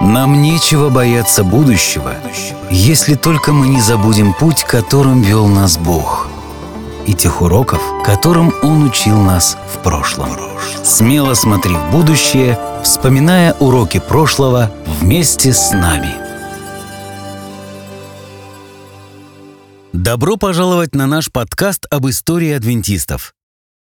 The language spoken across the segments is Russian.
Нам нечего бояться будущего, если только мы не забудем путь, которым вел нас Бог, и тех уроков, которым Он учил нас в прошлом. Смело смотри в будущее, вспоминая уроки прошлого вместе с нами. Добро пожаловать на наш подкаст об истории адвентистов.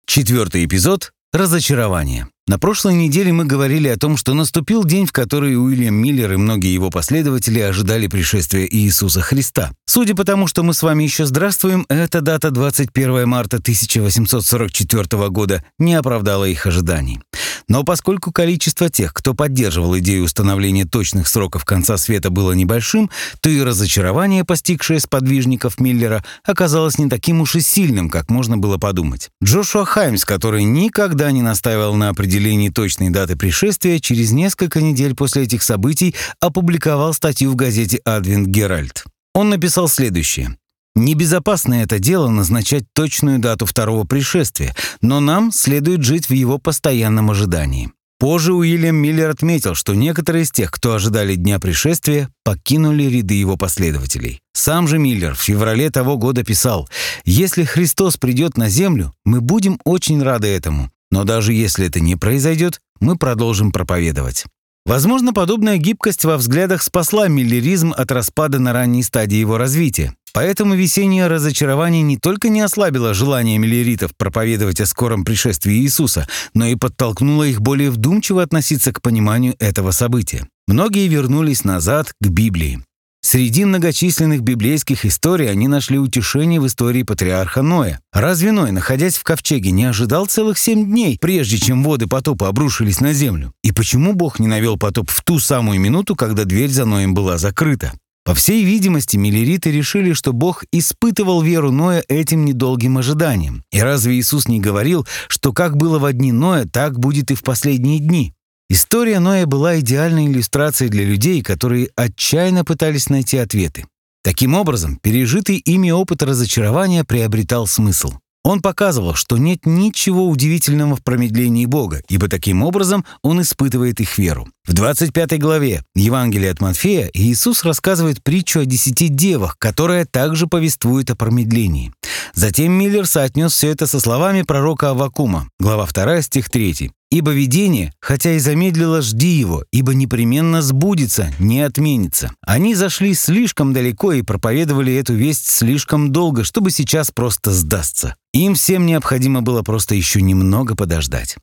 Четвертый эпизод «Разочарование». На прошлой неделе мы говорили о том, что наступил день, в который Уильям Миллер и многие его последователи ожидали пришествия Иисуса Христа. Судя по тому, что мы с вами еще здравствуем, эта дата 21 марта 1844 года не оправдала их ожиданий. Но поскольку количество тех, кто поддерживал идею установления точных сроков конца света было небольшим, то и разочарование, постигшее сподвижников Миллера, оказалось не таким уж и сильным, как можно было подумать. Джошуа Хаймс, который никогда не настаивал на определении точной даты пришествия, через несколько недель после этих событий опубликовал статью в газете «Адвент Геральт». Он написал следующее. Небезопасно это дело назначать точную дату второго пришествия, но нам следует жить в его постоянном ожидании. Позже Уильям Миллер отметил, что некоторые из тех, кто ожидали дня пришествия, покинули ряды его последователей. Сам же Миллер в феврале того года писал, «Если Христос придет на землю, мы будем очень рады этому, но даже если это не произойдет, мы продолжим проповедовать». Возможно, подобная гибкость во взглядах спасла миллеризм от распада на ранней стадии его развития. Поэтому весеннее разочарование не только не ослабило желание миллеритов проповедовать о скором пришествии Иисуса, но и подтолкнуло их более вдумчиво относиться к пониманию этого события. Многие вернулись назад к Библии. Среди многочисленных библейских историй они нашли утешение в истории патриарха Ноя. Разве Ной, находясь в ковчеге, не ожидал целых семь дней, прежде чем воды потопа обрушились на землю? И почему Бог не навел потоп в ту самую минуту, когда дверь за Ноем была закрыта? По всей видимости, миллериты решили, что Бог испытывал веру Ноя этим недолгим ожиданием. И разве Иисус не говорил, что как было в дни Ноя, так будет и в последние дни? История Ноя была идеальной иллюстрацией для людей, которые отчаянно пытались найти ответы. Таким образом, пережитый ими опыт разочарования приобретал смысл. Он показывал, что нет ничего удивительного в промедлении Бога, ибо таким образом он испытывает их веру. В 25 главе Евангелия от Матфея Иисус рассказывает притчу о десяти девах, которая также повествует о промедлении. Затем Миллер соотнес все это со словами пророка Авакума, глава 2, стих 3. Ибо видение, хотя и замедлило, жди его, ибо непременно сбудется, не отменится. Они зашли слишком далеко и проповедовали эту весть слишком долго, чтобы сейчас просто сдастся. Им всем необходимо было просто еще немного подождать.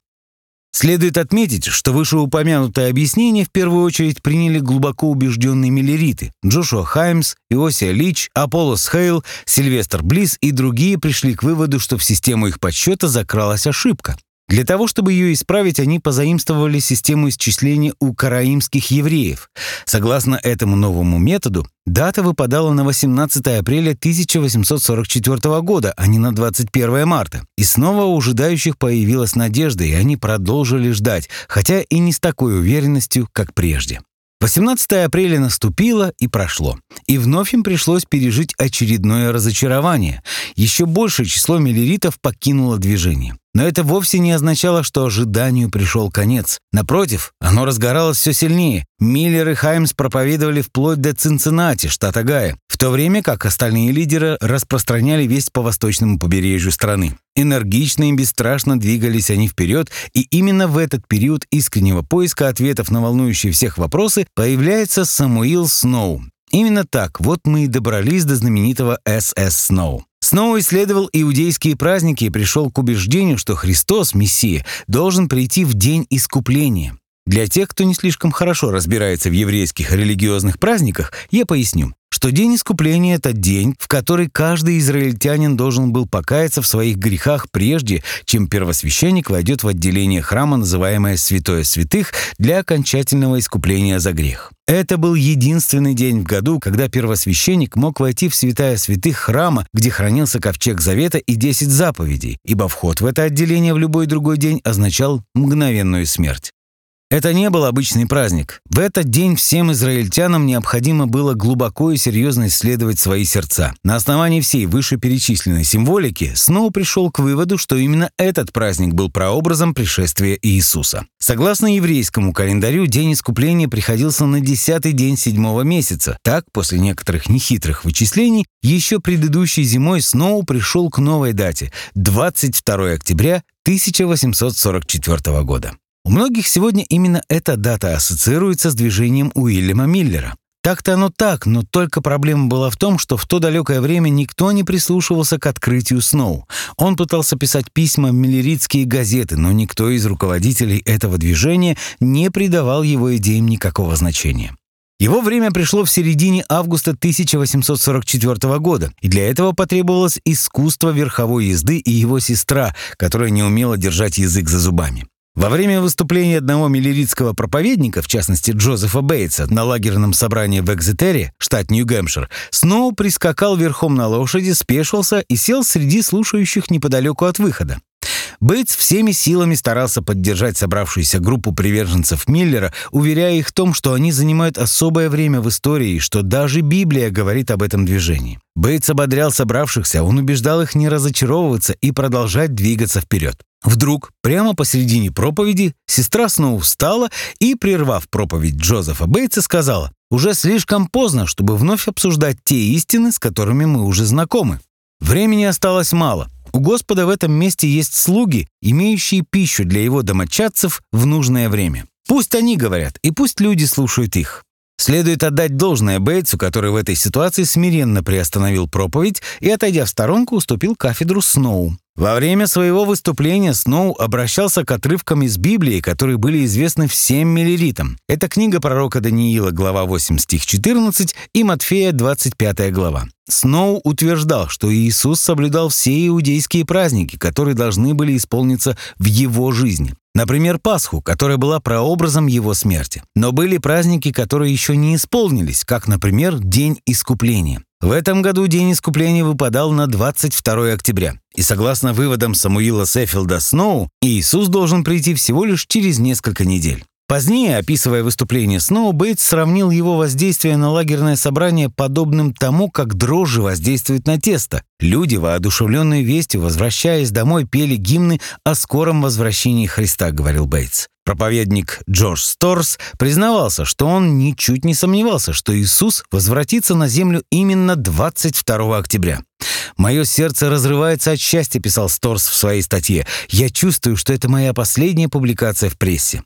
Следует отметить, что вышеупомянутое объяснение в первую очередь приняли глубоко убежденные миллериты. Джошуа Хаймс, Иосия Лич, Аполлос Хейл, Сильвестр Близ и другие пришли к выводу, что в систему их подсчета закралась ошибка. Для того, чтобы ее исправить, они позаимствовали систему исчисления у караимских евреев. Согласно этому новому методу, дата выпадала на 18 апреля 1844 года, а не на 21 марта. И снова у ожидающих появилась надежда, и они продолжили ждать, хотя и не с такой уверенностью, как прежде. 18 апреля наступило и прошло, и вновь им пришлось пережить очередное разочарование. Еще большее число миллеритов покинуло движение. Но это вовсе не означало, что ожиданию пришел конец. Напротив, оно разгоралось все сильнее. Миллер и Хаймс проповедовали вплоть до Цинциннати, штат Огайо, в то время как остальные лидеры распространяли весть по восточному побережью страны. Энергично и бесстрашно двигались они вперед, и именно в этот период искреннего поиска ответов на волнующие всех вопросы появляется Самуил Сноу. Именно так вот мы и добрались до знаменитого СС Сноу. Снова исследовал иудейские праздники и пришел к убеждению, что Христос, Мессия, должен прийти в день искупления. Для тех, кто не слишком хорошо разбирается в еврейских религиозных праздниках, я поясню что день искупления — это день, в который каждый израильтянин должен был покаяться в своих грехах прежде, чем первосвященник войдет в отделение храма, называемое «Святое святых», для окончательного искупления за грех. Это был единственный день в году, когда первосвященник мог войти в святая святых храма, где хранился ковчег завета и десять заповедей, ибо вход в это отделение в любой другой день означал мгновенную смерть. Это не был обычный праздник. В этот день всем израильтянам необходимо было глубоко и серьезно исследовать свои сердца. На основании всей вышеперечисленной символики Сноу пришел к выводу, что именно этот праздник был прообразом пришествия Иисуса. Согласно еврейскому календарю, день искупления приходился на десятый день седьмого месяца. Так, после некоторых нехитрых вычислений, еще предыдущей зимой Сноу пришел к новой дате – 22 октября 1844 года. У многих сегодня именно эта дата ассоциируется с движением Уильяма Миллера. Так-то оно так, но только проблема была в том, что в то далекое время никто не прислушивался к открытию Сноу. Он пытался писать письма в миллеритские газеты, но никто из руководителей этого движения не придавал его идеям никакого значения. Его время пришло в середине августа 1844 года, и для этого потребовалось искусство верховой езды и его сестра, которая не умела держать язык за зубами. Во время выступления одного миллеритского проповедника, в частности Джозефа Бейтса, на лагерном собрании в Экзетере, штат Нью-Гэмпшир, Сноу прискакал верхом на лошади, спешился и сел среди слушающих неподалеку от выхода. Бейтс всеми силами старался поддержать собравшуюся группу приверженцев Миллера, уверяя их в том, что они занимают особое время в истории и что даже Библия говорит об этом движении. Бейтс ободрял собравшихся, он убеждал их не разочаровываться и продолжать двигаться вперед. Вдруг, прямо посередине проповеди, сестра снова встала и, прервав проповедь Джозефа Бейтса, сказала, «Уже слишком поздно, чтобы вновь обсуждать те истины, с которыми мы уже знакомы. Времени осталось мало. У Господа в этом месте есть слуги, имеющие пищу для его домочадцев в нужное время. Пусть они говорят, и пусть люди слушают их. Следует отдать должное Бейтсу, который в этой ситуации смиренно приостановил проповедь и, отойдя в сторонку, уступил кафедру Сноу. Во время своего выступления Сноу обращался к отрывкам из Библии, которые были известны всем миллеритам. Это книга пророка Даниила, глава 8, стих 14, и Матфея, 25 глава. Сноу утверждал, что Иисус соблюдал все иудейские праздники, которые должны были исполниться в его жизни. Например, Пасху, которая была прообразом его смерти. Но были праздники, которые еще не исполнились, как, например, День Искупления. В этом году День Искупления выпадал на 22 октября. И согласно выводам Самуила Сеффилда Сноу, Иисус должен прийти всего лишь через несколько недель. Позднее, описывая выступление Сноу, Бейтс сравнил его воздействие на лагерное собрание подобным тому, как дрожжи воздействуют на тесто. Люди, воодушевленные вестью, возвращаясь домой, пели гимны о скором возвращении Христа, говорил Бейтс. Проповедник Джордж Сторс признавался, что он ничуть не сомневался, что Иисус возвратится на землю именно 22 октября. «Мое сердце разрывается от счастья», — писал Сторс в своей статье. «Я чувствую, что это моя последняя публикация в прессе».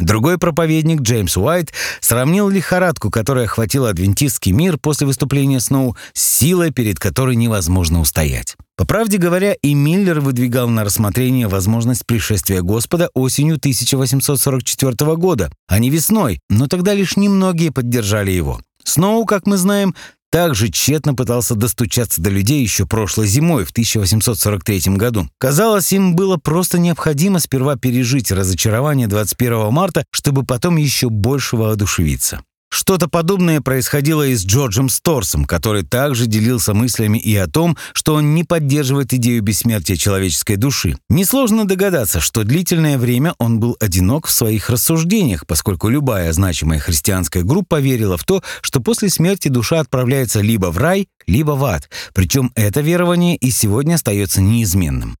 Другой проповедник, Джеймс Уайт, сравнил лихорадку, которая охватила адвентистский мир после выступления Сноу, с силой, перед которой невозможно устоять. По правде говоря, и Миллер выдвигал на рассмотрение возможность пришествия Господа осенью 1844 года, а не весной, но тогда лишь немногие поддержали его. Сноу, как мы знаем, также тщетно пытался достучаться до людей еще прошлой зимой, в 1843 году. Казалось, им было просто необходимо сперва пережить разочарование 21 марта, чтобы потом еще больше воодушевиться. Что-то подобное происходило и с Джорджем Сторсом, который также делился мыслями и о том, что он не поддерживает идею бессмертия человеческой души. Несложно догадаться, что длительное время он был одинок в своих рассуждениях, поскольку любая значимая христианская группа верила в то, что после смерти душа отправляется либо в рай, либо в ад. Причем это верование и сегодня остается неизменным.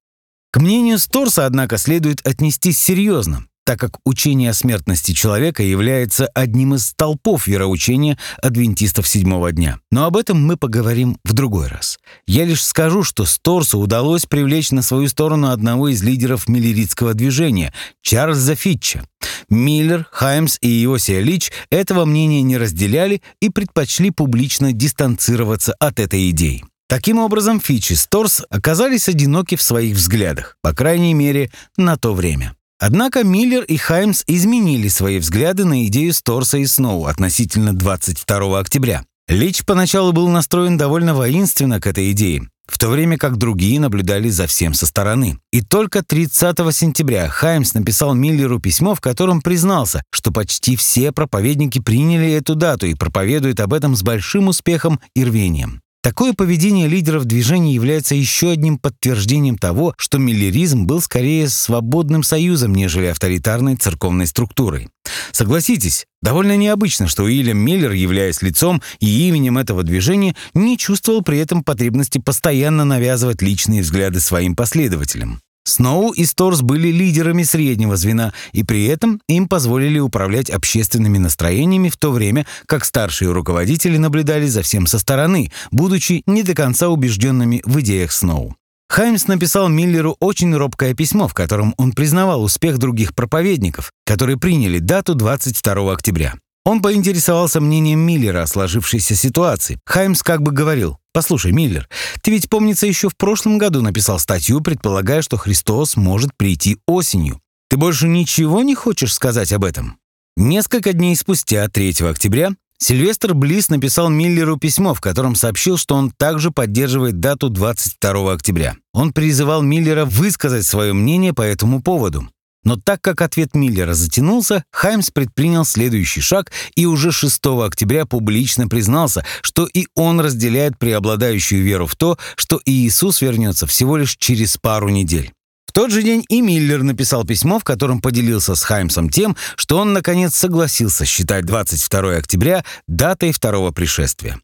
К мнению Сторса, однако, следует отнестись серьезно так как учение о смертности человека является одним из столпов вероучения адвентистов седьмого дня. Но об этом мы поговорим в другой раз. Я лишь скажу, что Сторсу удалось привлечь на свою сторону одного из лидеров миллеритского движения, Чарльза Фитча. Миллер, Хаймс и Иосия Лич этого мнения не разделяли и предпочли публично дистанцироваться от этой идеи. Таким образом, Фитч и Сторс оказались одиноки в своих взглядах, по крайней мере, на то время. Однако Миллер и Хаймс изменили свои взгляды на идею Сторса и Сноу относительно 22 октября. Лич поначалу был настроен довольно воинственно к этой идее, в то время как другие наблюдали за всем со стороны. И только 30 сентября Хаймс написал Миллеру письмо, в котором признался, что почти все проповедники приняли эту дату и проповедуют об этом с большим успехом и рвением. Такое поведение лидеров движения является еще одним подтверждением того, что миллеризм был скорее свободным союзом, нежели авторитарной церковной структурой. Согласитесь, довольно необычно, что Уильям Миллер, являясь лицом и именем этого движения, не чувствовал при этом потребности постоянно навязывать личные взгляды своим последователям. Сноу и Сторс были лидерами среднего звена, и при этом им позволили управлять общественными настроениями в то время, как старшие руководители наблюдали за всем со стороны, будучи не до конца убежденными в идеях Сноу. Хаймс написал Миллеру очень робкое письмо, в котором он признавал успех других проповедников, которые приняли дату 22 октября. Он поинтересовался мнением Миллера о сложившейся ситуации. Хаймс как бы говорил, «Послушай, Миллер, ты ведь, помнится, еще в прошлом году написал статью, предполагая, что Христос может прийти осенью. Ты больше ничего не хочешь сказать об этом?» Несколько дней спустя, 3 октября, Сильвестр Близ написал Миллеру письмо, в котором сообщил, что он также поддерживает дату 22 октября. Он призывал Миллера высказать свое мнение по этому поводу. Но так как ответ Миллера затянулся, Хаймс предпринял следующий шаг и уже 6 октября публично признался, что и он разделяет преобладающую веру в то, что Иисус вернется всего лишь через пару недель. В тот же день и Миллер написал письмо, в котором поделился с Хаймсом тем, что он, наконец, согласился считать 22 октября датой второго пришествия.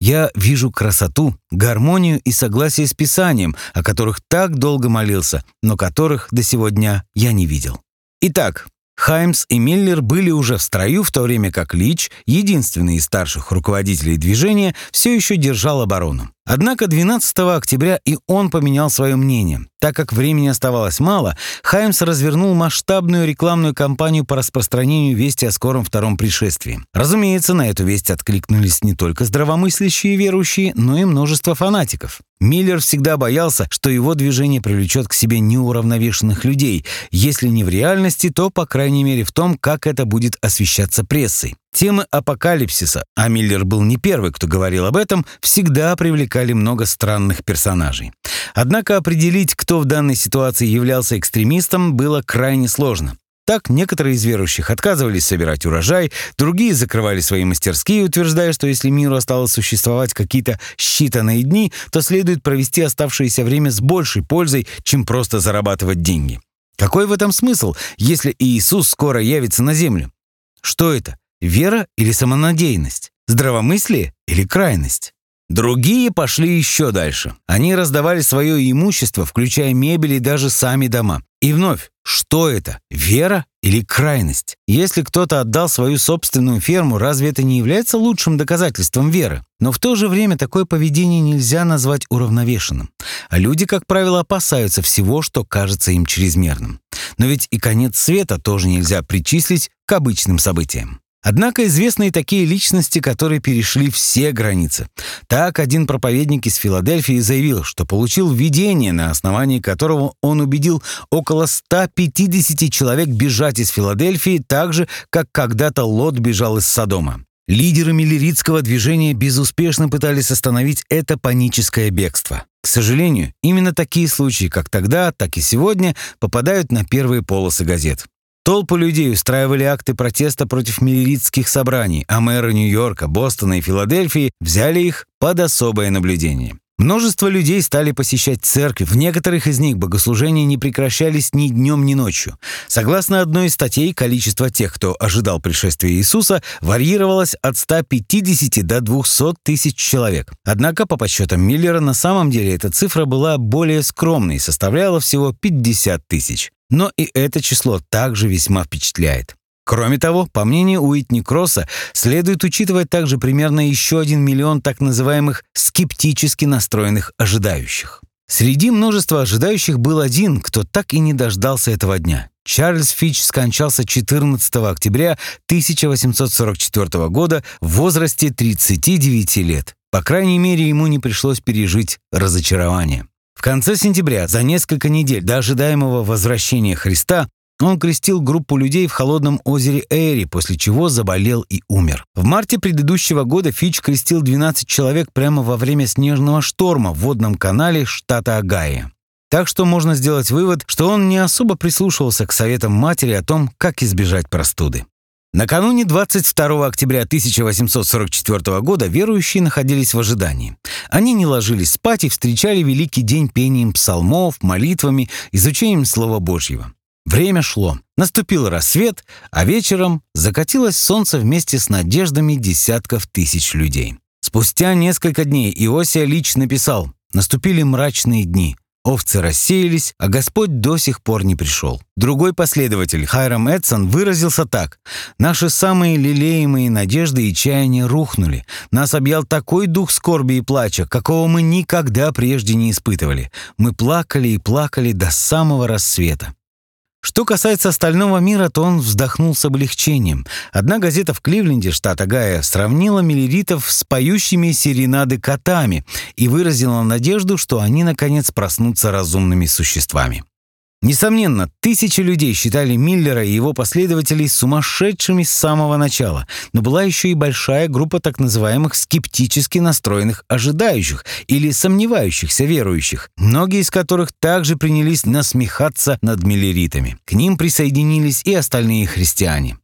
Я вижу красоту, гармонию и согласие с Писанием, о которых так долго молился, но которых до сегодня я не видел. Итак, Хаймс и Миллер были уже в строю, в то время как Лич, единственный из старших руководителей движения, все еще держал оборону. Однако 12 октября и он поменял свое мнение. Так как времени оставалось мало, Хаймс развернул масштабную рекламную кампанию по распространению вести о скором втором пришествии. Разумеется, на эту весть откликнулись не только здравомыслящие верующие, но и множество фанатиков. Миллер всегда боялся, что его движение привлечет к себе неуравновешенных людей, если не в реальности, то, по крайней мере, в том, как это будет освещаться прессой. Темы апокалипсиса, а Миллер был не первый, кто говорил об этом, всегда привлекали много странных персонажей. Однако определить, кто в данной ситуации являлся экстремистом, было крайне сложно. Так, некоторые из верующих отказывались собирать урожай, другие закрывали свои мастерские, утверждая, что если миру осталось существовать какие-то считанные дни, то следует провести оставшееся время с большей пользой, чем просто зарабатывать деньги. Какой в этом смысл, если Иисус скоро явится на землю? Что это? Вера или самонадеянность? Здравомыслие или крайность? Другие пошли еще дальше. Они раздавали свое имущество, включая мебель и даже сами дома. И вновь, что это? Вера или крайность? Если кто-то отдал свою собственную ферму, разве это не является лучшим доказательством веры? Но в то же время такое поведение нельзя назвать уравновешенным. А люди, как правило, опасаются всего, что кажется им чрезмерным. Но ведь и конец света тоже нельзя причислить к обычным событиям. Однако известны и такие личности, которые перешли все границы. Так, один проповедник из Филадельфии заявил, что получил видение, на основании которого он убедил около 150 человек бежать из Филадельфии так же, как когда-то Лот бежал из Содома. Лидеры миллеритского движения безуспешно пытались остановить это паническое бегство. К сожалению, именно такие случаи, как тогда, так и сегодня, попадают на первые полосы газет. Толпы людей устраивали акты протеста против миллеритских собраний, а мэры Нью-Йорка, Бостона и Филадельфии взяли их под особое наблюдение. Множество людей стали посещать церкви, в некоторых из них богослужения не прекращались ни днем, ни ночью. Согласно одной из статей, количество тех, кто ожидал пришествия Иисуса, варьировалось от 150 до 200 тысяч человек. Однако, по подсчетам Миллера, на самом деле эта цифра была более скромной и составляла всего 50 тысяч. Но и это число также весьма впечатляет. Кроме того, по мнению Уитни Кросса, следует учитывать также примерно еще один миллион так называемых скептически настроенных ожидающих. Среди множества ожидающих был один, кто так и не дождался этого дня. Чарльз Фич скончался 14 октября 1844 года в возрасте 39 лет. По крайней мере, ему не пришлось пережить разочарование. В конце сентября, за несколько недель до ожидаемого возвращения Христа, он крестил группу людей в холодном озере Эри, после чего заболел и умер. В марте предыдущего года Фич крестил 12 человек прямо во время снежного шторма в водном канале штата Огайо. Так что можно сделать вывод, что он не особо прислушивался к советам матери о том, как избежать простуды. Накануне 22 октября 1844 года верующие находились в ожидании. Они не ложились спать и встречали Великий день пением псалмов, молитвами, изучением Слова Божьего. Время шло. Наступил рассвет, а вечером закатилось солнце вместе с надеждами десятков тысяч людей. Спустя несколько дней Иосия лично написал «Наступили мрачные дни, Овцы рассеялись, а Господь до сих пор не пришел. Другой последователь, Хайрам Эдсон, выразился так. «Наши самые лелеемые надежды и чаяния рухнули. Нас объял такой дух скорби и плача, какого мы никогда прежде не испытывали. Мы плакали и плакали до самого рассвета. Что касается остального мира, то он вздохнул с облегчением. Одна газета в Кливленде, штат Огайо, сравнила миллеритов с поющими серенады котами и выразила надежду, что они, наконец, проснутся разумными существами. Несомненно, тысячи людей считали Миллера и его последователей сумасшедшими с самого начала, но была еще и большая группа так называемых скептически настроенных ожидающих или сомневающихся верующих, многие из которых также принялись насмехаться над миллеритами. К ним присоединились и остальные христиане.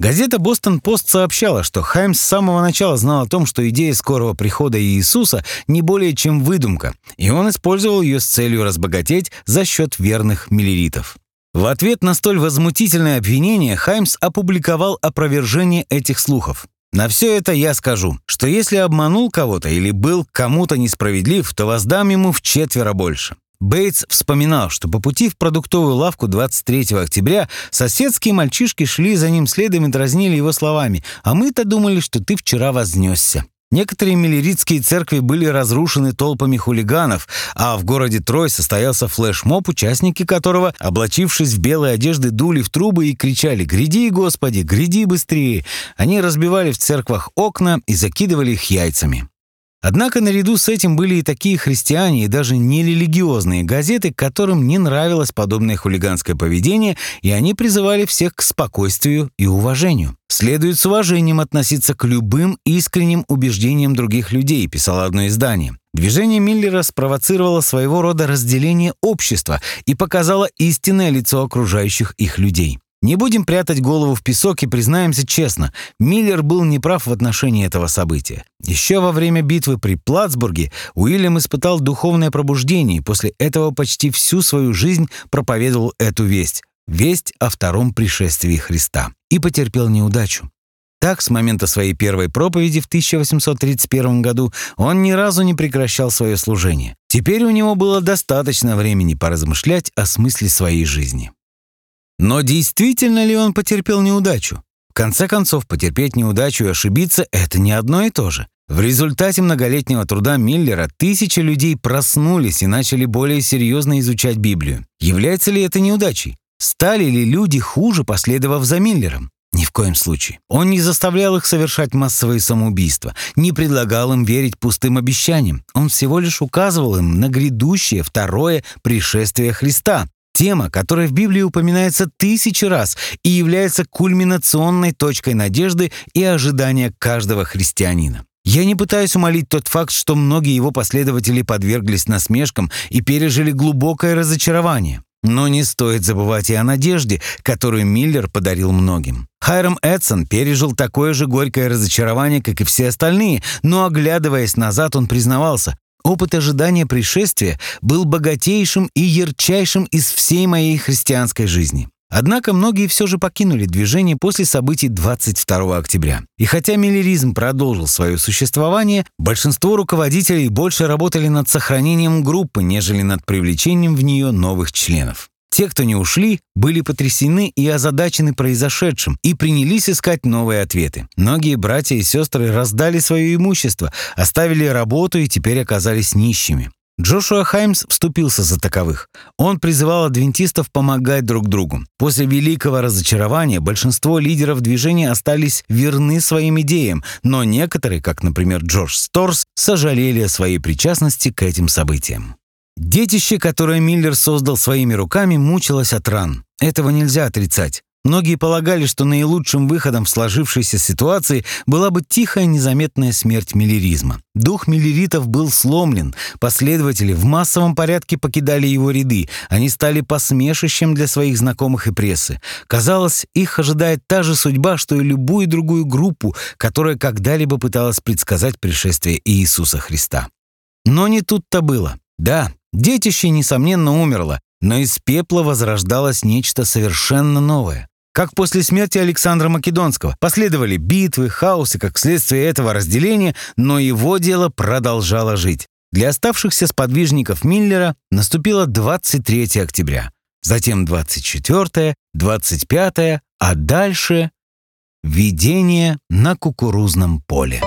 Газета «Бостон-Пост» сообщала, что Хайм с самого начала знал о том, что идея скорого прихода Иисуса не более чем выдумка, и он использовал ее с целью разбогатеть за счет верных миллеритов. В ответ на столь возмутительное обвинение Хаймс опубликовал опровержение этих слухов. На все это я скажу, что если обманул кого-то или был кому-то несправедлив, то воздам ему в четверо больше. Бейтс вспоминал, что по пути в продуктовую лавку 23 октября соседские мальчишки шли за ним следом и дразнили его словами «А мы-то думали, что ты вчера вознесся». Некоторые миллеритские церкви были разрушены толпами хулиганов, а в городе Трой состоялся флешмоб, участники которого, облачившись в белые одежды, дули в трубы и кричали «Гряди, Господи, гряди быстрее!». Они разбивали в церквах окна и закидывали их яйцами. Однако наряду с этим были и такие христиане, и даже нерелигиозные газеты, которым не нравилось подобное хулиганское поведение, и они призывали всех к спокойствию и уважению. «Следует с уважением относиться к любым искренним убеждениям других людей», писало одно издание. Движение Миллера спровоцировало своего рода разделение общества и показало истинное лицо окружающих их людей. Не будем прятать голову в песок и признаемся честно, Миллер был неправ в отношении этого события. Еще во время битвы при Плацбурге Уильям испытал духовное пробуждение и после этого почти всю свою жизнь проповедовал эту весть – весть о втором пришествии Христа. И потерпел неудачу. Так, с момента своей первой проповеди в 1831 году он ни разу не прекращал свое служение. Теперь у него было достаточно времени поразмышлять о смысле своей жизни. Но действительно ли он потерпел неудачу? В конце концов, потерпеть неудачу и ошибиться – это не одно и то же. В результате многолетнего труда Миллера тысячи людей проснулись и начали более серьезно изучать Библию. Является ли это неудачей? Стали ли люди хуже, последовав за Миллером? Ни в коем случае. Он не заставлял их совершать массовые самоубийства, не предлагал им верить пустым обещаниям. Он всего лишь указывал им на грядущее второе пришествие Христа, Тема, которая в Библии упоминается тысячи раз и является кульминационной точкой надежды и ожидания каждого христианина. Я не пытаюсь умолить тот факт, что многие его последователи подверглись насмешкам и пережили глубокое разочарование. Но не стоит забывать и о надежде, которую Миллер подарил многим. Хайрам Эдсон пережил такое же горькое разочарование, как и все остальные, но, оглядываясь назад, он признавался, Опыт ожидания пришествия был богатейшим и ярчайшим из всей моей христианской жизни. Однако многие все же покинули движение после событий 22 октября. И хотя миллеризм продолжил свое существование, большинство руководителей больше работали над сохранением группы, нежели над привлечением в нее новых членов. Те, кто не ушли, были потрясены и озадачены произошедшим и принялись искать новые ответы. Многие братья и сестры раздали свое имущество, оставили работу и теперь оказались нищими. Джошуа Хаймс вступился за таковых. Он призывал адвентистов помогать друг другу. После великого разочарования большинство лидеров движения остались верны своим идеям, но некоторые, как, например, Джордж Сторс, сожалели о своей причастности к этим событиям. Детище, которое Миллер создал своими руками, мучилось от ран. Этого нельзя отрицать. Многие полагали, что наилучшим выходом в сложившейся ситуации была бы тихая незаметная смерть миллеризма. Дух миллеритов был сломлен, последователи в массовом порядке покидали его ряды, они стали посмешищем для своих знакомых и прессы. Казалось, их ожидает та же судьба, что и любую другую группу, которая когда-либо пыталась предсказать пришествие Иисуса Христа. Но не тут-то было. Да, детище, несомненно, умерло, но из пепла возрождалось нечто совершенно новое. Как после смерти Александра Македонского. Последовали битвы, хаос и как следствие этого разделения, но его дело продолжало жить. Для оставшихся сподвижников Миллера наступило 23 октября, затем 24, 25, а дальше — видение на кукурузном поле.